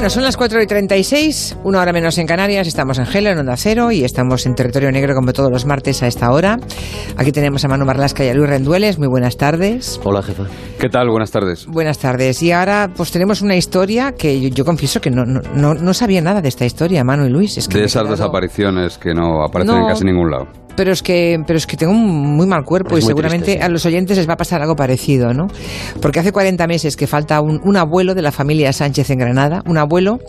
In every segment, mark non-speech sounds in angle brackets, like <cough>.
Bueno, son las 4 y 36, una hora menos en Canarias, estamos en Gelo, en Onda Cero, y estamos en territorio negro como todos los martes a esta hora. Aquí tenemos a Manu Marlasca y a Luis Rendueles, muy buenas tardes. Hola, jefa. ¿Qué tal? Buenas tardes. Buenas tardes. Y ahora pues tenemos una historia que yo, yo confieso que no, no, no, sabía nada de esta historia, Manu y Luis. Es que de esas quedado- desapariciones que no aparecen No. en casi ningún lado. Pero es que, pero es que tengo un muy mal cuerpo Es y seguramente triste, sí. a los oyentes les va a pasar algo parecido, ¿no? Porque hace 40 meses que falta un, un abuelo de la familia Sánchez en Granada, un abuelo,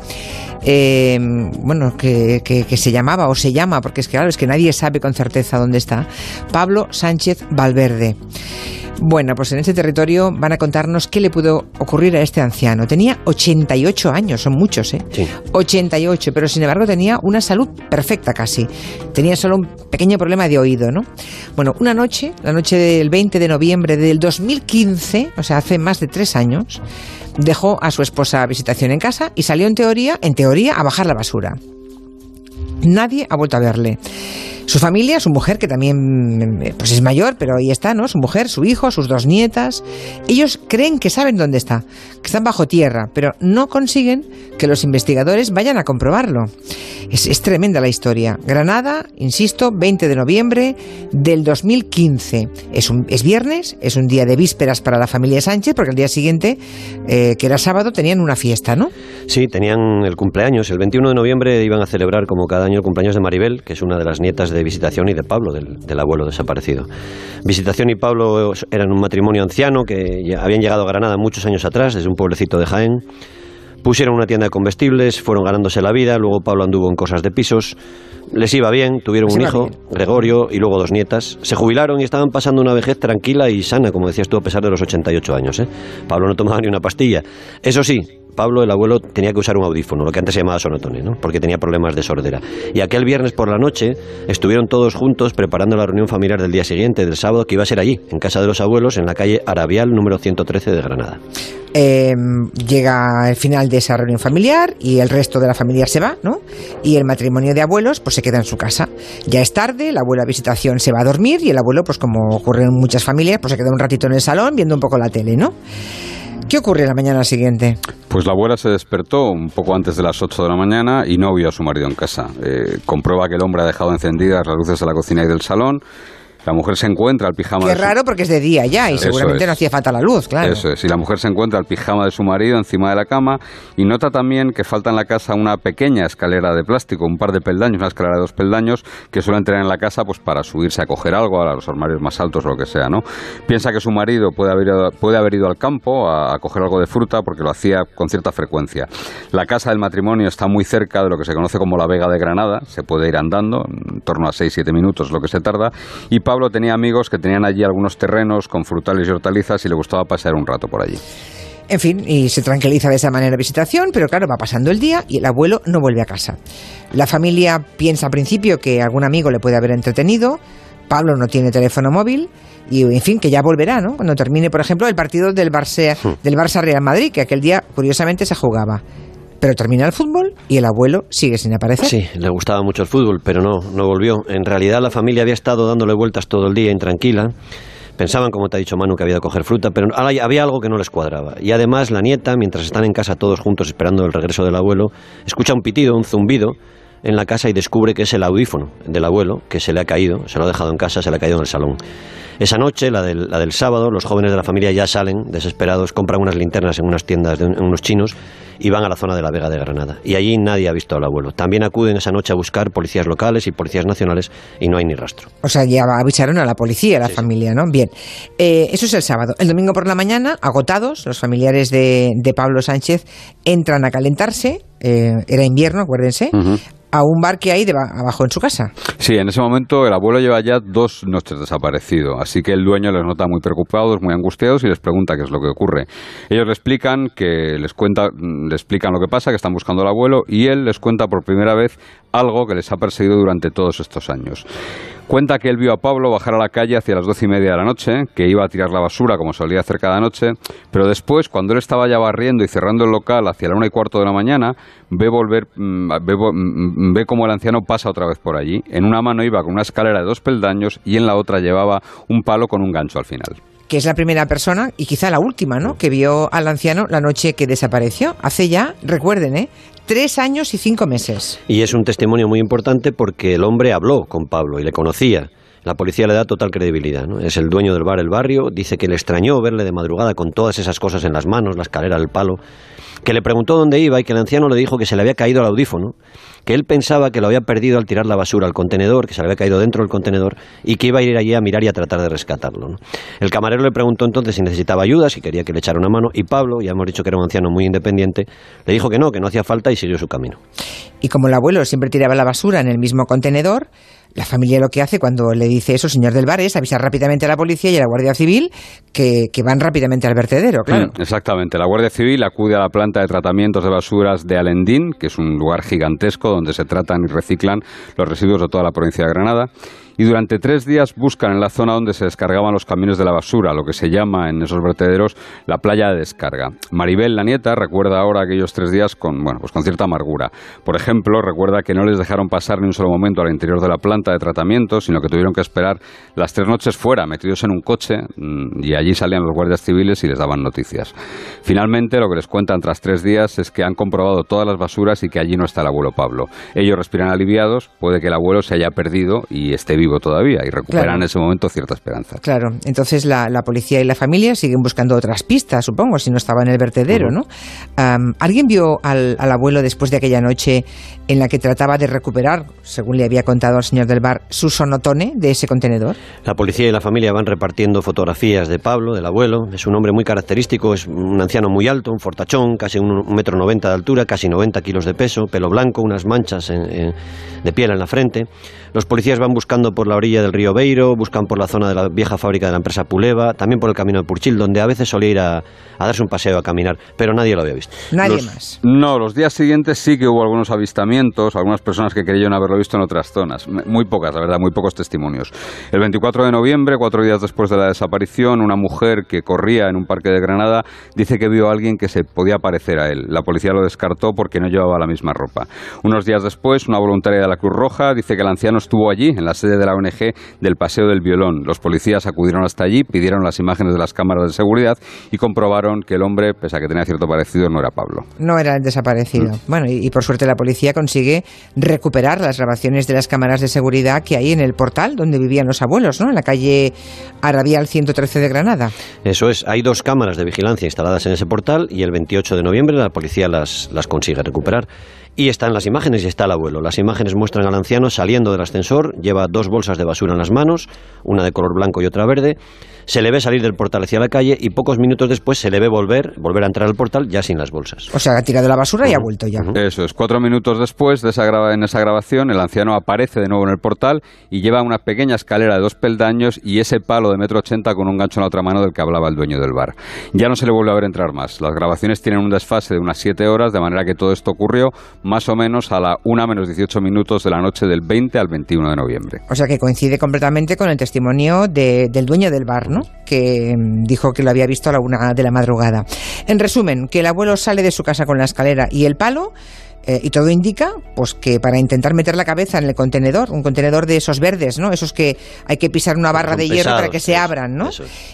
eh, bueno, que, que- que se llamaba o se llama, porque es que claro, es que nadie sabe con certeza dónde está, Pablo Sánchez Valverde. Bueno, pues en este territorio van a contarnos qué le pudo ocurrir a este anciano. Tenía 88 años, son muchos, ¿eh? Sí. 88, pero sin embargo tenía una salud perfecta casi. Tenía solo un pequeño problema de oído, ¿no? Bueno, una noche, la noche del 20 de noviembre del 2015, o sea, hace más de tres años, dejó a su esposa visitación en casa y salió en teoría, en teoría, a bajar la basura. Nadie ha vuelto a verle. Su familia, su mujer, que también eh, pues es mayor, pero ahí está, ¿no? Su mujer, su hijo, sus dos nietas. Ellos creen que saben dónde está, que están bajo tierra, pero no consiguen que los investigadores vayan a comprobarlo. Es, es tremenda la historia. Granada, insisto, 20 de noviembre del 2015. Es, un, es viernes, es un día de vísperas para la familia Sánchez, porque el día siguiente, eh, que era sábado, tenían una fiesta, ¿no? Sí, tenían el cumpleaños. El 21 de noviembre iban a celebrar, como cada año, el cumpleaños de Maribel, que es una de las nietas de Visitación y de Pablo, del, del abuelo desaparecido. Visitación y Pablo eran un matrimonio anciano que habían llegado a Granada muchos años atrás, desde un pueblecito de Jaén. Pusieron una tienda de comestibles, fueron ganándose la vida, luego Pablo anduvo en cosas de pisos, les iba bien, tuvieron Les un hijo, bien. Gregorio, y luego dos nietas. Se jubilaron y estaban pasando una vejez tranquila y sana, como decías tú, a pesar de los 88 años. ¿eh? Pablo no tomaba ni una pastilla. Eso sí, Pablo, el abuelo, tenía que usar un audífono, lo que antes se llamaba sonotone, ¿no? porque tenía problemas de sordera. Y aquel viernes por la noche estuvieron todos juntos preparando la reunión familiar del día siguiente, del sábado, que iba a ser allí, en casa de los abuelos, en la calle Arabial número 113 de Granada. Eh, llega el final de esa reunión familiar y el resto de la familia se va, ¿no? Y el matrimonio de abuelos pues se queda en su casa. Ya es tarde, la abuela visitación se va a dormir y el abuelo, pues como ocurre en muchas familias, pues se queda un ratito en el salón viendo un poco la tele, ¿no? ¿Qué ocurre la mañana siguiente? Pues la abuela se despertó un poco antes de las 8 de la mañana y no vio a su marido en casa. Eh, comprueba que el hombre ha dejado encendidas las luces de la cocina y del salón. La mujer se encuentra al pijama Qué de su- raro porque es de día ya y Eso seguramente es. no hacía falta la luz, claro. Eso es. Y la mujer se encuentra el pijama de su marido encima de la cama y nota también que falta en la casa una pequeña escalera de plástico, un par de peldaños, una escalera de dos peldaños que suelen tener en la casa pues para subirse a coger algo, a los armarios más altos o lo que sea, ¿no? Piensa que su marido puede haber ido, puede haber ido al campo a, a coger algo de fruta porque lo hacía con cierta frecuencia. La casa del matrimonio está muy cerca de lo que se conoce como la Vega de Granada, se puede ir andando, en torno a 6-7 minutos lo que se tarda, y Pablo tenía amigos que tenían allí algunos terrenos con frutales y hortalizas y le gustaba pasar un rato por allí. En fin, y se tranquiliza de esa manera la visitación, pero claro, va pasando el día y el abuelo no vuelve a casa. La familia piensa al principio que algún amigo le puede haber entretenido, Pablo no tiene teléfono móvil y, en fin, que ya volverá, ¿no? Cuando termine, por ejemplo, el partido del Barça, del Barça Real Madrid, que aquel día, curiosamente, se jugaba. Pero termina el fútbol y el abuelo sigue sin aparecer. Sí, le gustaba mucho el fútbol, pero no, no volvió. En realidad la familia había estado dándole vueltas todo el día intranquila. Pensaban, como te ha dicho Manu, que había de coger fruta, pero había algo que no les cuadraba. Y además la nieta, mientras están en casa todos juntos esperando el regreso del abuelo, escucha un pitido, un zumbido en la casa y descubre que es el audífono del abuelo, que se le ha caído, se lo ha dejado en casa, se le ha caído en el salón. Esa noche, la del, la del sábado, los jóvenes de la familia ya salen desesperados, compran unas linternas en unas tiendas de en unos chinos y van a la zona de la Vega de Granada. Y allí nadie ha visto al abuelo. También acuden esa noche a buscar policías locales y policías nacionales y no hay ni rastro. O sea, ya avisaron a la policía, a la familia, ¿no? Bien. Eh, eso es el sábado. El domingo por la mañana, agotados, los familiares de, de Pablo Sánchez entran a calentarse, eh, era invierno, acuérdense, a un bar que hay abajo en su casa. Sí, en ese momento el abuelo lleva ya dos noches desaparecido, así que el dueño les nota muy preocupados, muy angustiados y les pregunta qué es lo que ocurre. Ellos le explican que les cuenta, mm, le explican lo que pasa, que están buscando al abuelo y él les cuenta por primera vez algo que les ha perseguido durante todos estos años. Cuenta que él vio a Pablo bajar a la calle hacia las doce y media de la noche, que iba a tirar la basura como solía hacer cada noche, pero después, cuando él estaba ya barriendo y cerrando el local hacia la una y cuarto de la mañana, ve volver, mm, ve, vo- mm, ve como el anciano pasa otra vez por allí. En una mano iba con una escalera de dos peldaños y en la otra llevaba un palo con un gancho al final. Que es la primera persona y quizá la última, ¿no? Que vio al anciano la noche que desapareció. Hace ya, recuerden, ¿eh? Tres años y cinco meses. Y es un testimonio muy importante porque el hombre habló con Pablo y le conocía. La policía le da total credibilidad. ¿no? Es el dueño del bar El Barrio. Dice que le extrañó verle de madrugada con todas esas cosas en las manos, la escalera, el palo. Que le preguntó dónde iba y que el anciano le dijo que se le había caído el audífono. Que él pensaba que lo había perdido al tirar la basura al contenedor, que se le había caído dentro del contenedor y que iba a ir allí a mirar y a tratar de rescatarlo. El camarero le preguntó entonces si necesitaba ayuda, si quería que le echara una mano. Y Pablo, ya hemos dicho que era un anciano muy independiente, le dijo que no, que no hacía falta y siguió su camino. Y como el abuelo siempre tiraba la basura en el mismo contenedor, la familia lo que hace cuando le dice eso, señor del bar, es avisar rápidamente a la policía y a la Guardia Civil que, que van rápidamente al vertedero, claro. Mm, exactamente. La Guardia Civil acude a la planta de tratamientos de basuras de Alendín, que es un lugar gigantesco donde se tratan y reciclan los residuos de toda la provincia de Granada y durante tres días buscan en la zona donde se descargaban los camiones de la basura, lo que se llama en esos vertederos la playa de descarga. Maribel, la nieta, recuerda ahora aquellos tres días con, bueno, pues con cierta amargura. Por ejemplo, recuerda que no les dejaron pasar ni un solo momento al interior de la planta de tratamiento, sino que tuvieron que esperar las tres noches fuera, metidos en un coche, mm, y allí salían los guardias civiles y les daban noticias. Finalmente, lo que les cuentan tras tres días es que han comprobado todas las basuras y que allí no está el abuelo Pablo. Ellos respiran aliviados, puede que el abuelo se haya perdido y esté vivo todavía y recuperan en ese momento cierta esperanza. Claro, entonces la, policía y la familia siguen buscando otras pistas, supongo, si no estaba en el vertedero, ¿no? ¿Alguien vio al, abuelo después de aquella noche en la que trataba de recuperar, según le había contado al señor del bar, su sonotone de ese contenedor? La policía y la familia van repartiendo fotografías de Pablo, del abuelo. Es un hombre muy característico, es un anciano muy alto, un fortachón, casi un, metro noventa de altura, casi 90 kilos de peso, pelo blanco, unas manchas de piel en la frente. Los policías van buscando por la orilla del río Beiro, buscan por la zona de la vieja fábrica de la empresa Puleva, también por el camino de Purchil, donde a veces solía ir a, darse un paseo a caminar, pero nadie lo había visto. Nadie más. No, los días siguientes sí que hubo algunos avistamientos, algunas personas que creyeron haberlo visto en otras zonas. Muy pocas, la verdad, muy pocos testimonios. El 24 de noviembre, cuatro días después de la desaparición, una mujer que corría en un parque de Granada dice que vio a alguien que se podía parecer a él. La policía lo descartó porque no llevaba la misma ropa. Unos días después, una voluntaria de la Cruz Roja dice que el anciano estuvo allí, en la sede de la ONG, del Paseo del Violón. Los policías acudieron hasta allí, pidieron las imágenes de las cámaras de seguridad y comprobaron que el hombre, pese a que tenía cierto parecido, no era Pablo. No era el desaparecido. Mm. Bueno, y, por suerte la policía consigue recuperar las grabaciones de las cámaras de seguridad que hay en el portal donde vivían los abuelos, ¿no? En la calle Arabial 113 de Granada. Eso es, hay dos cámaras de vigilancia instaladas en ese portal y el 28 de noviembre la policía las, las consigue recuperar. Y están las imágenes y está el abuelo. Las imágenes muestran al anciano saliendo del ascensor, lleva dos bolsas de basura en las manos, una de color blanco y otra verde. Se le ve salir del portal hacia la calle y pocos minutos después se le ve volver, volver a entrar al portal ya sin las bolsas. O sea, ha tirado la basura y ha vuelto ya. Eso es. Cuatro minutos después de esa en esa grabación, el anciano aparece de nuevo en el portal y lleva una pequeña escalera de dos peldaños y ese palo de metro ochenta con un gancho en la otra mano del que hablaba el dueño del bar. Ya no se le vuelve a ver entrar más. Las grabaciones tienen un desfase de unas siete horas, de manera que todo esto ocurrió más o menos a la una menos 18 minutos de la noche del 20 al 21 de noviembre. O sea que coincide completamente con el testimonio del dueño del bar, ¿no? Que mm, dijo que lo había visto a la una de la madrugada. En resumen, que el abuelo sale de su casa con la escalera y el palo eh, y todo indica pues que para intentar meter la cabeza en el contenedor, un contenedor de esos verdes, ¿no? Esos que hay que pisar una barra de hierro para que se abran, ¿no?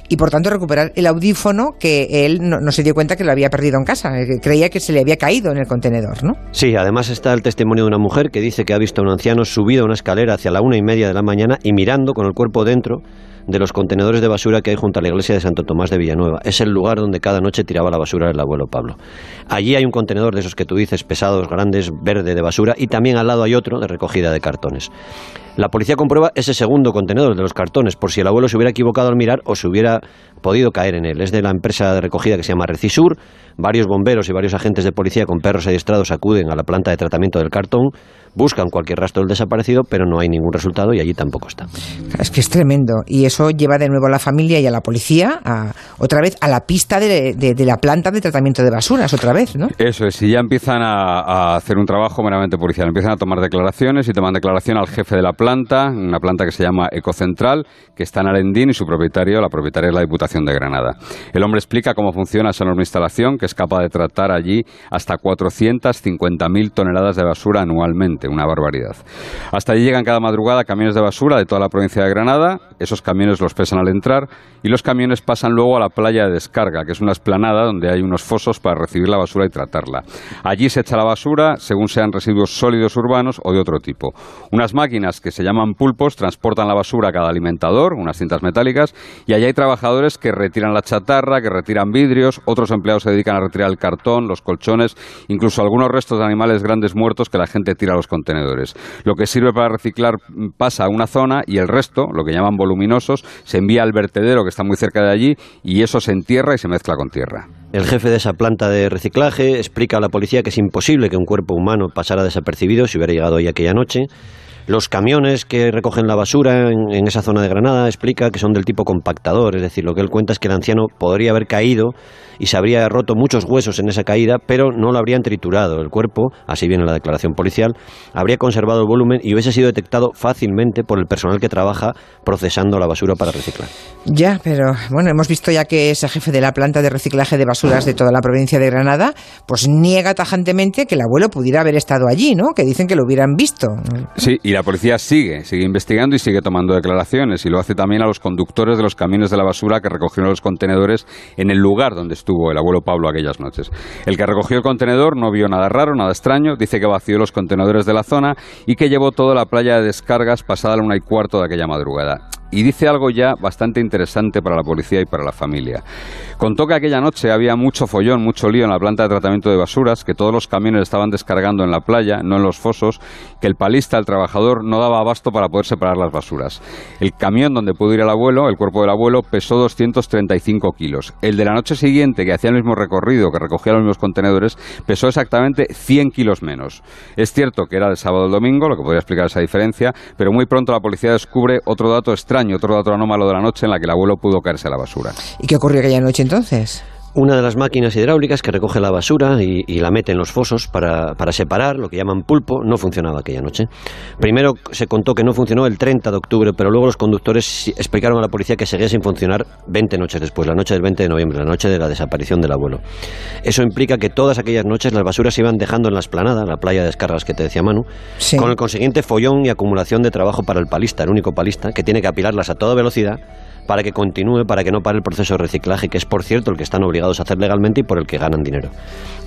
Y por tanto recuperar el audífono que él no, se dio cuenta que lo había perdido en casa, eh, creía que se le había caído en el contenedor, ¿no? Sí, además está el testimonio de una mujer que dice que ha visto a un anciano subido a una escalera hacia la una y media de la mañana y mirando con el cuerpo dentro de los contenedores de basura que hay junto a la iglesia de Santo Tomás de Villanueva. Es el lugar donde cada noche tiraba la basura el abuelo Pablo. Allí hay un contenedor de esos que tú dices, pesados, grandes, verde de basura, y también al lado hay otro de recogida de cartones. La policía comprueba ese segundo contenedor de los cartones por si el abuelo se hubiera equivocado al mirar o se hubiera podido caer en él. Es de la empresa de recogida que se llama Recisur. Varios bomberos y varios agentes de policía con perros adiestrados acuden a la planta de tratamiento del cartón buscan cualquier rastro del desaparecido, pero no hay ningún resultado y allí tampoco está. Es que es tremendo. Y eso lleva de nuevo a la familia y a la policía a, otra vez a la pista de, la planta de tratamiento de basuras, otra vez, ¿no? Eso es, y ya empiezan a, hacer un trabajo meramente policial. Empiezan a tomar declaraciones y toman declaración al jefe de la planta, una planta que se llama Ecocentral, que está en Arendín y su propietario, la propietaria es la Diputación de Granada. El hombre explica cómo funciona esa enorme instalación, que es capaz de tratar allí hasta 450.000 toneladas de basura anualmente una barbaridad. Hasta allí llegan cada madrugada camiones de basura de toda la provincia de Granada, esos camiones los pesan al entrar y los camiones pasan luego a la playa de descarga, que es una esplanada donde hay unos fosos para recibir la basura y tratarla. Allí se echa la basura según sean residuos sólidos urbanos o de otro tipo. Unas máquinas que se llaman pulpos transportan la basura a cada alimentador, unas cintas metálicas, y allí hay trabajadores que retiran la chatarra, que retiran vidrios, otros empleados se dedican a retirar el cartón, los colchones, incluso algunos restos de animales grandes muertos que la gente tira a los contenedores. Lo que sirve para reciclar pasa a una zona y el resto, lo que llaman voluminosos, se envía al vertedero que está muy cerca de allí y eso se entierra y se mezcla con tierra. El jefe de esa planta de reciclaje explica a la policía que es imposible que un cuerpo humano pasara desapercibido si hubiera llegado ahí aquella noche los camiones que recogen la basura en, esa zona de Granada explica que son del tipo compactador, es decir, lo que él cuenta es que el anciano podría haber caído y se habría roto muchos huesos en esa caída, pero no lo habrían triturado. El cuerpo, así viene la declaración policial, habría conservado el volumen y hubiese sido detectado fácilmente por el personal que trabaja procesando la basura para reciclar. Ya, pero bueno, hemos visto ya que ese jefe de la planta de reciclaje de basuras de toda la provincia de Granada, pues niega tajantemente que el abuelo pudiera haber estado allí, ¿no? Que dicen que lo hubieran visto. Sí, y la policía sigue, sigue investigando y sigue tomando declaraciones y lo hace también a los conductores de los camiones de la basura que recogieron los contenedores en el lugar donde estuvo el abuelo Pablo aquellas noches. El que recogió el contenedor no vio nada raro, nada extraño, dice que vació los contenedores de la zona y que llevó toda la playa de descargas pasada la una y cuarto de aquella madrugada y dice algo ya bastante interesante para la policía y para la familia. Contó que aquella noche había mucho follón, mucho lío en la planta de tratamiento de basuras, que todos los camiones estaban descargando en la playa, no en los fosos, que el palista, el trabajador, no daba abasto para poder separar las basuras. El camión donde pudo ir el abuelo, el cuerpo del abuelo, pesó 235 kilos. El de la noche siguiente, que hacía el mismo recorrido, que recogía los mismos contenedores, pesó exactamente 100 kilos menos. Es cierto que era de sábado al domingo, lo que podría explicar esa diferencia, pero muy pronto la policía descubre otro dato extraño, otro dato anómalo de la noche en la que el abuelo pudo caerse a la basura. ¿Y qué ocurrió aquella noche entonces? Una de las máquinas hidráulicas que recoge la basura y, la mete en los fosos para, separar, lo que llaman pulpo, no funcionaba aquella noche. Primero se contó que no funcionó el 30 de octubre, pero luego los conductores explicaron a la policía que seguía sin funcionar 20 noches después, la noche del 20 de noviembre, la noche de la desaparición del abuelo. Eso implica que todas aquellas noches las basuras se iban dejando en la esplanada, la playa de descargas que te decía Manu, con el consiguiente follón y acumulación de trabajo para el palista, el único palista, que tiene que apilarlas a toda velocidad para que continúe, para que no pare el proceso de reciclaje, que es por cierto el que están obligados a hacer legalmente y por el que ganan dinero.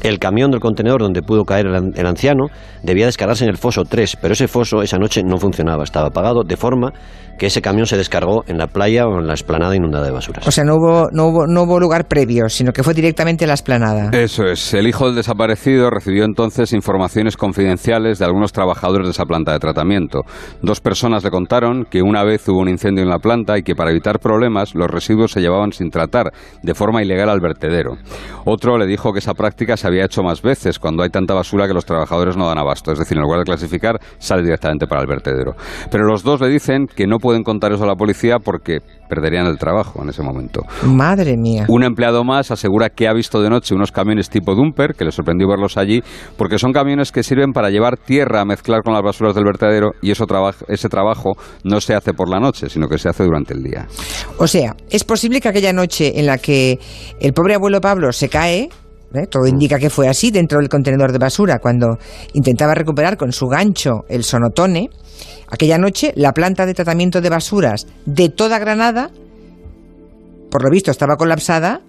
El camión del contenedor donde pudo caer el, anciano debía descargarse en el foso 3, pero ese foso esa noche no funcionaba, estaba apagado, de forma que ese camión se descargó en la playa o en la esplanada inundada de basuras. O sea, no hubo, no hubo, no hubo lugar previo, sino que fue directamente a la esplanada. Eso es. El hijo del desaparecido recibió entonces informaciones confidenciales de algunos trabajadores de esa planta de tratamiento. Dos personas le contaron que una vez hubo un incendio en la planta y que para evitar problemas los residuos se llevaban sin tratar, de forma ilegal al vertedero. Otro le dijo que esa práctica se había hecho más veces cuando hay tanta basura que los trabajadores no dan abasto. Es decir, en lugar de clasificar, sale directamente para el vertedero. Pero los dos le dicen que no pueden contar eso a la policía porque perderían el trabajo en ese momento. Madre mía. Un empleado más asegura que ha visto de noche unos camiones tipo dumper, que le sorprendió verlos allí, porque son camiones que sirven para llevar tierra a mezclar con las basuras del vertedero y eso ese trabajo no se hace por la noche, sino que se hace durante el día. O sea, es posible que aquella noche en la que el pobre abuelo Pablo se cae, ¿eh? Todo indica que fue así dentro del contenedor de basura cuando intentaba recuperar con su gancho el sonotone. Aquella noche la planta de tratamiento de basuras de toda Granada, por lo visto, estaba colapsada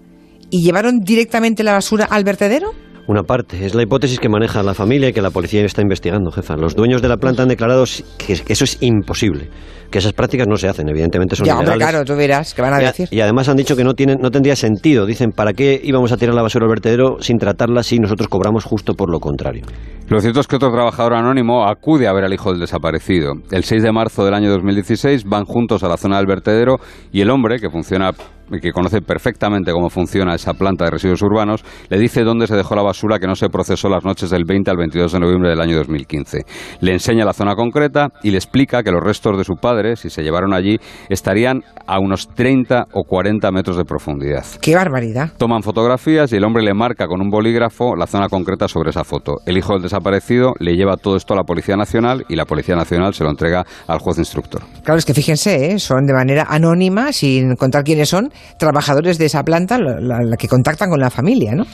y llevaron directamente la basura al vertedero. Una parte, es la hipótesis que maneja la familia y que la policía está investigando, jefa. Los dueños de la planta han declarado que eso es imposible que esas prácticas no se hacen, evidentemente son ya, Hombre, claro, tú verás, ¿qué van a decir? Y además han dicho que no, tienen, no tendría sentido. Dicen, ¿para qué íbamos a tirar la basura al vertedero sin tratarla si nosotros cobramos justo por lo contrario? Lo cierto es que otro trabajador anónimo acude a ver al hijo del desaparecido. El 6 de marzo del año 2016 van juntos a la zona del vertedero y el hombre, que funciona que conoce perfectamente cómo funciona esa planta de residuos urbanos, le dice dónde se dejó la basura que no se procesó las noches del 20 al 22 de noviembre del año 2015. Le enseña la zona concreta y le explica que los restos de su padre, si se llevaron allí, estarían a unos 30 o 40 metros de profundidad. ¡Qué barbaridad! Toman fotografías y el hombre le marca con un bolígrafo la zona concreta sobre esa foto. El hijo del desaparecido le lleva todo esto a la Policía Nacional y la Policía Nacional se lo entrega al juez instructor. Claro, es que fíjense, ¿eh? son de manera anónima, sin contar quiénes son, trabajadores de esa planta la, que contactan con la familia, ¿no?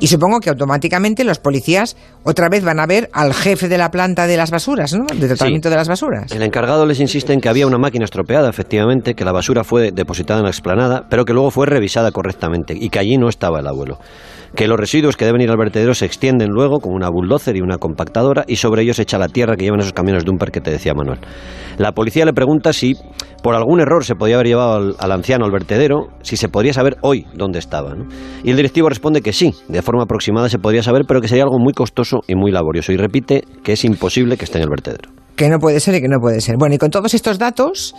Y supongo que automáticamente los policías otra vez van a ver al jefe de la planta de las basuras, ¿no? De tratamiento de las basuras. El encargado les insiste en que había una máquina estropeada, efectivamente, que la basura fue depositada en la explanada, pero que luego fue revisada correctamente y que allí no estaba el abuelo que los residuos que deben ir al vertedero se extienden luego con una bulldozer y una compactadora y sobre ellos se echa la tierra que llevan esos camiones Dumper que te decía Manuel. La policía le pregunta si por algún error se podía haber llevado al, anciano al vertedero, si se podría saber hoy dónde estaba. Y el directivo responde que sí, de forma aproximada se podría saber, pero que sería algo muy costoso y muy laborioso. Y repite que es imposible que esté en el vertedero. Que no puede ser y que no puede ser. Bueno, y con todos estos datos,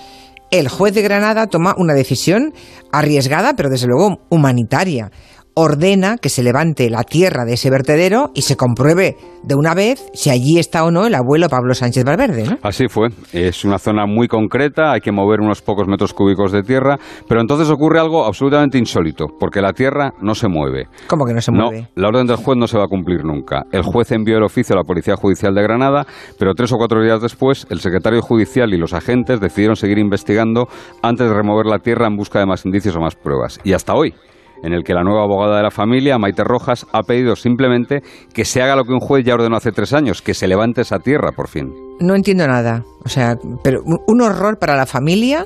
el juez de Granada toma una decisión arriesgada, pero desde luego humanitaria ordena que se levante la tierra de ese vertedero y se compruebe de una vez si allí está o no el abuelo Pablo Sánchez Valverde. ¿no? Así fue. Es una zona muy concreta, hay que mover unos pocos metros cúbicos de tierra, pero entonces ocurre algo absolutamente insólito, porque la tierra no se mueve. ¿Cómo que no se mueve? No, la orden del juez no se va a cumplir nunca. El juez envió el oficio a la Policía Judicial de Granada, pero tres o cuatro días después, el secretario judicial y los agentes decidieron seguir investigando antes de remover la tierra en busca de más indicios o más pruebas. Y hasta hoy, en el que la nueva abogada de la familia, Maite Rojas, ha pedido simplemente que se haga lo que un juez ya ordenó hace tres años, que se levante esa tierra por fin. No entiendo nada. O sea, pero un horror para la familia.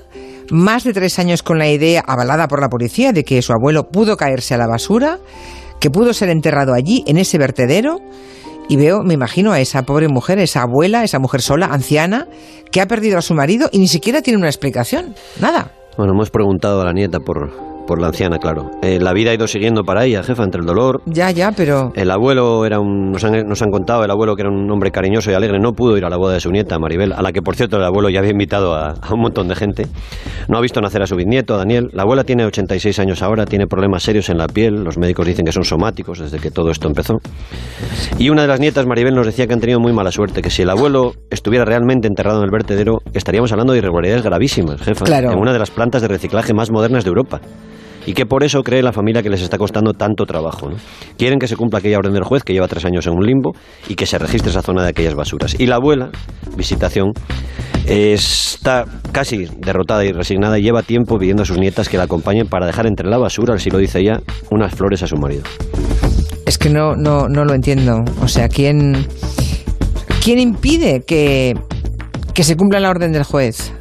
Más de tres años con la idea avalada por la policía de que su abuelo pudo caerse a la basura, que pudo ser enterrado allí, en ese vertedero. Y veo, me imagino a esa pobre mujer, esa abuela, esa mujer sola, anciana, que ha perdido a su marido y ni siquiera tiene una explicación. Nada. Bueno, hemos preguntado a la nieta por, por la anciana, claro. Eh, la vida ha ido siguiendo para ella, jefa, entre el dolor. Ya, ya, pero. El abuelo era un. Nos han, nos han contado, el abuelo que era un hombre cariñoso y alegre, no pudo ir a la boda de su nieta, Maribel, a la que, por cierto, el abuelo ya había invitado a, un montón de gente. No ha visto nacer a su bisnieto, Daniel. La abuela tiene 86 años ahora, tiene problemas serios en la piel. Los médicos dicen que son somáticos desde que todo esto empezó. Y una de las nietas, Maribel, nos decía que han tenido muy mala suerte, que si el abuelo estuviera realmente enterrado en el vertedero, estaríamos hablando de irregularidades gravísimas, jefa. Claro. En una de las plantas de reciclaje más modernas de Europa y que por eso cree la familia que les está costando tanto trabajo. Quieren que se cumpla aquella orden del juez que lleva tres años en un limbo y que se registre esa zona de aquellas basuras. Y la abuela, visitación, está casi derrotada y resignada y lleva tiempo pidiendo a sus nietas que la acompañen para dejar entre la basura, así lo dice ella, unas flores a su marido. Es que no, no, no lo entiendo. O sea, ¿quién, quién impide que, que se cumpla la orden del juez?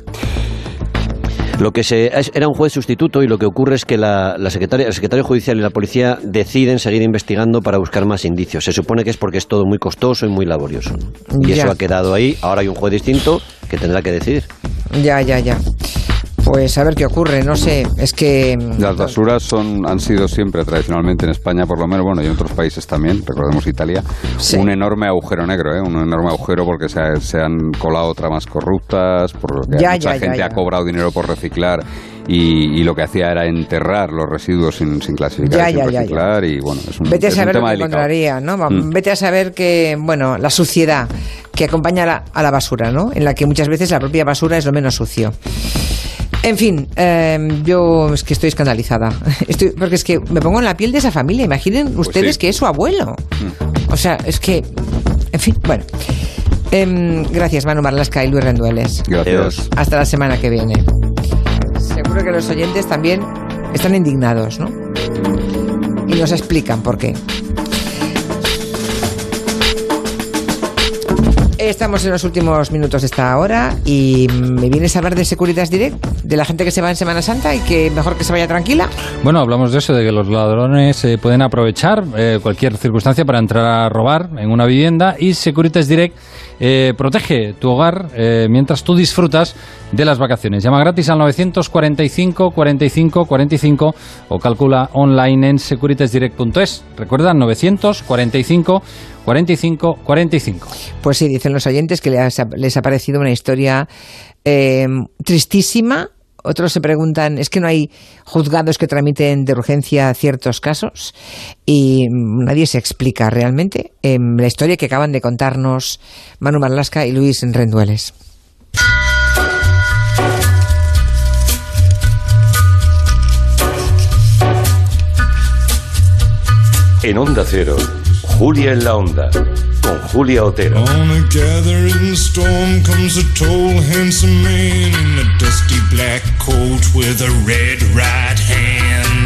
Lo que se, era un juez sustituto y lo que ocurre es que la, secretaria, el secretario judicial y la policía deciden seguir investigando para buscar más indicios. Se supone que es porque es todo muy costoso y muy laborioso. Y eso ha quedado ahí. Ahora hay un juez distinto que tendrá que decidir. Ya, ya, ya. Pues a ver qué ocurre, no sé, es que... Mm, Las basuras son, han sido siempre, tradicionalmente en España por lo menos, bueno, y en otros países también, recordemos Italia, un enorme agujero negro, ¿eh? un enorme agujero porque se, han colado tramas corruptas, porque mucha gente ha cobrado dinero por reciclar y, lo que hacía era enterrar los residuos sin, sin clasificar, sin reciclar y bueno, es un, Vete a saber lo que encontraría, ¿no? Mm. Vete a saber que, bueno, la suciedad que acompaña a la, a la basura, ¿no? En la que muchas veces la propia basura es lo menos sucio. En fin, em, yo es que estoy escandalizada. <laughs> Estoy, porque es que me pongo en la piel de esa familia. Imaginen pues ustedes que es su abuelo. Mm. O sea, es que. En fin, bueno. Em, gracias, Manu Marlasca y Luis Rendueles. Gracias. Hasta la semana que viene. Seguro que los oyentes también están indignados, ¿no? Y nos explican por qué. Estamos en los últimos minutos de esta hora y me vienes a hablar de Securitas Direct, de la gente que se va en Semana Santa y que mejor que se vaya tranquila. Bueno, hablamos de eso, de que los ladrones eh, pueden aprovechar eh, cualquier circunstancia para entrar a robar en una vivienda y Securitas Direct eh, protege tu hogar mientras tú disfrutas de las vacaciones. Llama gratis al 945 45 45 o calcula online en securitasdirect.es. Recuerda 945 45 45. Pues sí, dicen los oyentes que les ha, parecido una historia eh, tristísima. Otros se preguntan, ¿es que no hay juzgados que tramiten de urgencia ciertos casos? Y nadie se explica realmente eh, la historia que acaban de contarnos Manu Marlasca y Luis Rendueles. En Onda Cero, Julia en la Onda, con Julia Otero. On a gathering storm comes a tall, handsome man in a dusty black coat with a red right hand.